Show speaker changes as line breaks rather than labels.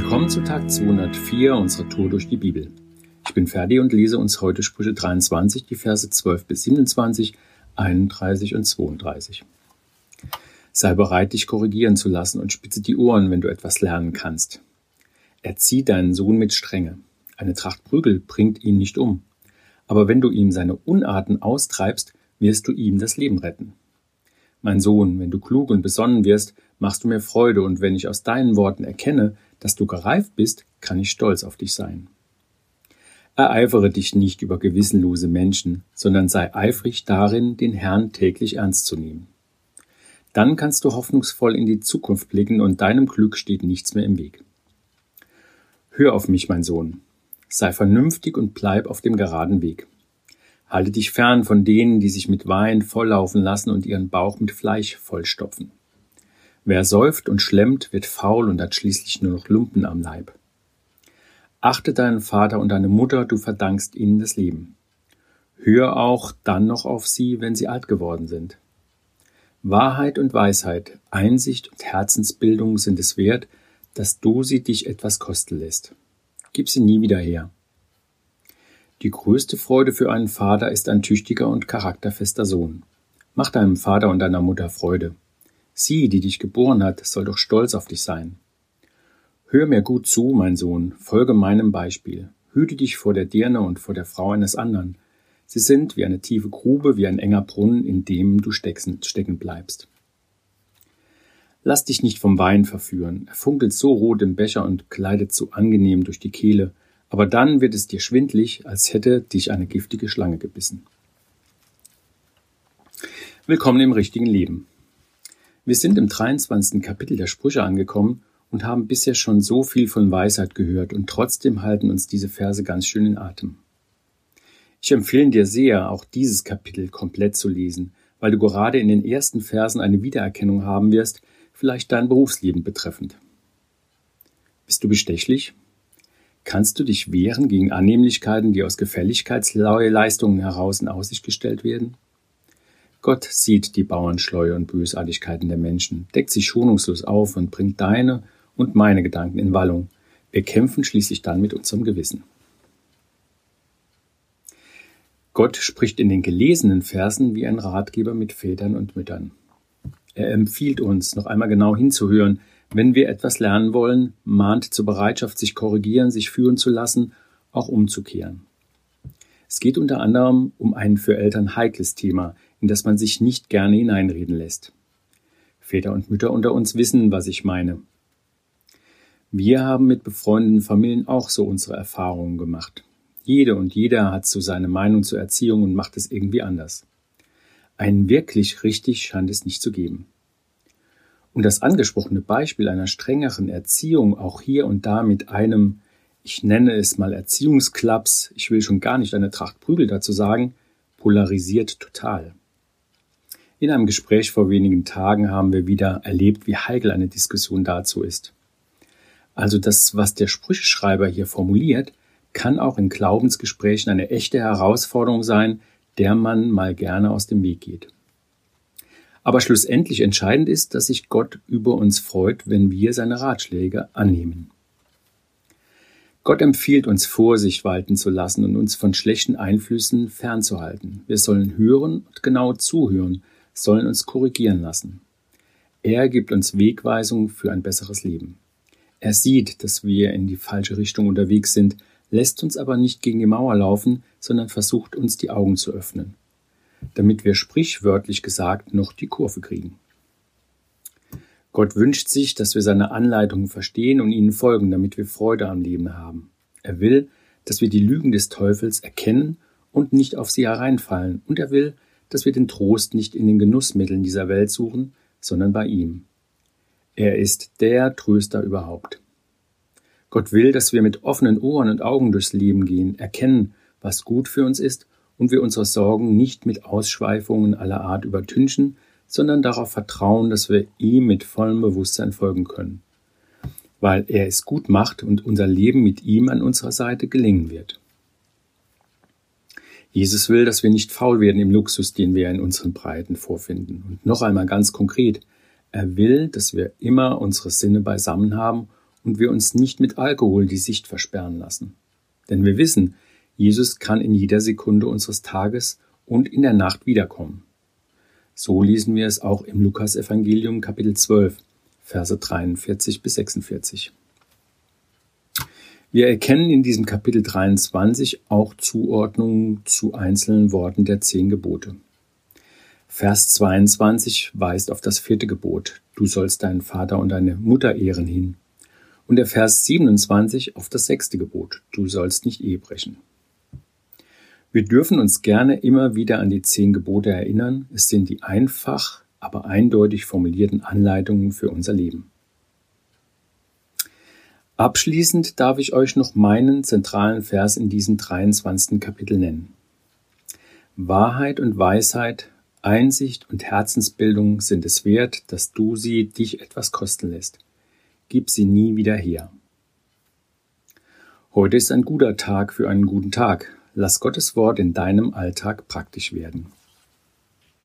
Willkommen zu Tag 204 unserer Tour durch die Bibel. Ich bin Ferdi und lese uns heute Sprüche 23, die Verse 12 bis 27, 31 und 32. Sei bereit, dich korrigieren zu lassen und spitze die Ohren, wenn du etwas lernen kannst. Erzieh deinen Sohn mit Strenge. Eine Tracht Prügel bringt ihn nicht um. Aber wenn du ihm seine Unarten austreibst, wirst du ihm das Leben retten. Mein Sohn, wenn du klug und besonnen wirst, machst du mir Freude, und wenn ich aus deinen Worten erkenne, dass du gereift bist, kann ich stolz auf dich sein. Ereifere dich nicht über gewissenlose Menschen, sondern sei eifrig darin, den Herrn täglich ernst zu nehmen. Dann kannst du hoffnungsvoll in die Zukunft blicken und deinem Glück steht nichts mehr im Weg. Hör auf mich, mein Sohn. Sei vernünftig und bleib auf dem geraden Weg. Halte dich fern von denen, die sich mit Wein volllaufen lassen und ihren Bauch mit Fleisch vollstopfen. Wer säuft und schlemmt, wird faul und hat schließlich nur noch Lumpen am Leib. Achte deinen Vater und deine Mutter, du verdankst ihnen das Leben. Hör auch dann noch auf sie, wenn sie alt geworden sind. Wahrheit und Weisheit, Einsicht und Herzensbildung sind es wert, dass du sie dich etwas kosten lässt. Gib sie nie wieder her. Die größte Freude für einen Vater ist ein tüchtiger und charakterfester Sohn. Mach deinem Vater und deiner Mutter Freude. Sie, die dich geboren hat, soll doch stolz auf dich sein. Hör mir gut zu, mein Sohn, folge meinem Beispiel. Hüte dich vor der Dirne und vor der Frau eines anderen. Sie sind wie eine tiefe Grube, wie ein enger Brunnen, in dem du stecken bleibst. Lass dich nicht vom Wein verführen. Er funkelt so rot im Becher und gleitet so angenehm durch die Kehle aber dann wird es dir schwindlig, als hätte dich eine giftige Schlange gebissen. Willkommen im richtigen Leben. Wir sind im 23. Kapitel der Sprüche angekommen und haben bisher schon so viel von Weisheit gehört und trotzdem halten uns diese Verse ganz schön in Atem. Ich empfehle dir sehr, auch dieses Kapitel komplett zu lesen, weil du gerade in den ersten Versen eine Wiedererkennung haben wirst, vielleicht dein Berufsleben betreffend. Bist du bestechlich? Kannst du dich wehren gegen Annehmlichkeiten, die aus Gefälligkeitsleistungen heraus in Aussicht gestellt werden? Gott sieht die Bauernschleue und Bösartigkeiten der Menschen, deckt sie schonungslos auf und bringt deine und meine Gedanken in Wallung. Wir kämpfen schließlich dann mit unserem Gewissen. Gott spricht in den gelesenen Versen wie ein Ratgeber mit Vätern und Müttern. Er empfiehlt uns, noch einmal genau hinzuhören, wenn wir etwas lernen wollen, mahnt zur Bereitschaft, sich korrigieren, sich führen zu lassen, auch umzukehren. Es geht unter anderem um ein für Eltern heikles Thema, in das man sich nicht gerne hineinreden lässt. Väter und Mütter unter uns wissen, was ich meine. Wir haben mit befreundeten Familien auch so unsere Erfahrungen gemacht. Jede und jeder hat so seine Meinung zur Erziehung und macht es irgendwie anders. Ein wirklich richtig scheint es nicht zu geben. Und das angesprochene Beispiel einer strengeren Erziehung auch hier und da mit einem, ich nenne es mal Erziehungsklaps, ich will schon gar nicht eine Tracht Prügel dazu sagen, polarisiert total. In einem Gespräch vor wenigen Tagen haben wir wieder erlebt, wie heikel eine Diskussion dazu ist. Also das, was der Sprücheschreiber hier formuliert, kann auch in Glaubensgesprächen eine echte Herausforderung sein, der man mal gerne aus dem Weg geht. Aber schlussendlich entscheidend ist, dass sich Gott über uns freut, wenn wir seine Ratschläge annehmen. Gott empfiehlt uns Vorsicht walten zu lassen und uns von schlechten Einflüssen fernzuhalten. Wir sollen hören und genau zuhören, sollen uns korrigieren lassen. Er gibt uns Wegweisungen für ein besseres Leben. Er sieht, dass wir in die falsche Richtung unterwegs sind, lässt uns aber nicht gegen die Mauer laufen, sondern versucht uns die Augen zu öffnen damit wir sprichwörtlich gesagt noch die Kurve kriegen. Gott wünscht sich, dass wir seine Anleitungen verstehen und ihnen folgen, damit wir Freude am Leben haben. Er will, dass wir die Lügen des Teufels erkennen und nicht auf sie hereinfallen, und er will, dass wir den Trost nicht in den Genussmitteln dieser Welt suchen, sondern bei ihm. Er ist der Tröster überhaupt. Gott will, dass wir mit offenen Ohren und Augen durchs Leben gehen, erkennen, was gut für uns ist und wir unsere Sorgen nicht mit Ausschweifungen aller Art übertünchen, sondern darauf vertrauen, dass wir ihm mit vollem Bewusstsein folgen können, weil er es gut macht und unser Leben mit ihm an unserer Seite gelingen wird. Jesus will, dass wir nicht faul werden im Luxus, den wir in unseren Breiten vorfinden. Und noch einmal ganz konkret, er will, dass wir immer unsere Sinne beisammen haben und wir uns nicht mit Alkohol die Sicht versperren lassen. Denn wir wissen, Jesus kann in jeder Sekunde unseres Tages und in der Nacht wiederkommen. So lesen wir es auch im Lukasevangelium Kapitel 12, Verse 43 bis 46. Wir erkennen in diesem Kapitel 23 auch Zuordnungen zu einzelnen Worten der zehn Gebote. Vers 22 weist auf das vierte Gebot, du sollst deinen Vater und deine Mutter ehren hin. Und der Vers 27 auf das sechste Gebot, du sollst nicht Ehe brechen. Wir dürfen uns gerne immer wieder an die zehn Gebote erinnern. Es sind die einfach, aber eindeutig formulierten Anleitungen für unser Leben. Abschließend darf ich euch noch meinen zentralen Vers in diesem 23. Kapitel nennen. Wahrheit und Weisheit, Einsicht und Herzensbildung sind es wert, dass du sie dich etwas kosten lässt. Gib sie nie wieder her. Heute ist ein guter Tag für einen guten Tag. Lass Gottes Wort in deinem Alltag praktisch werden.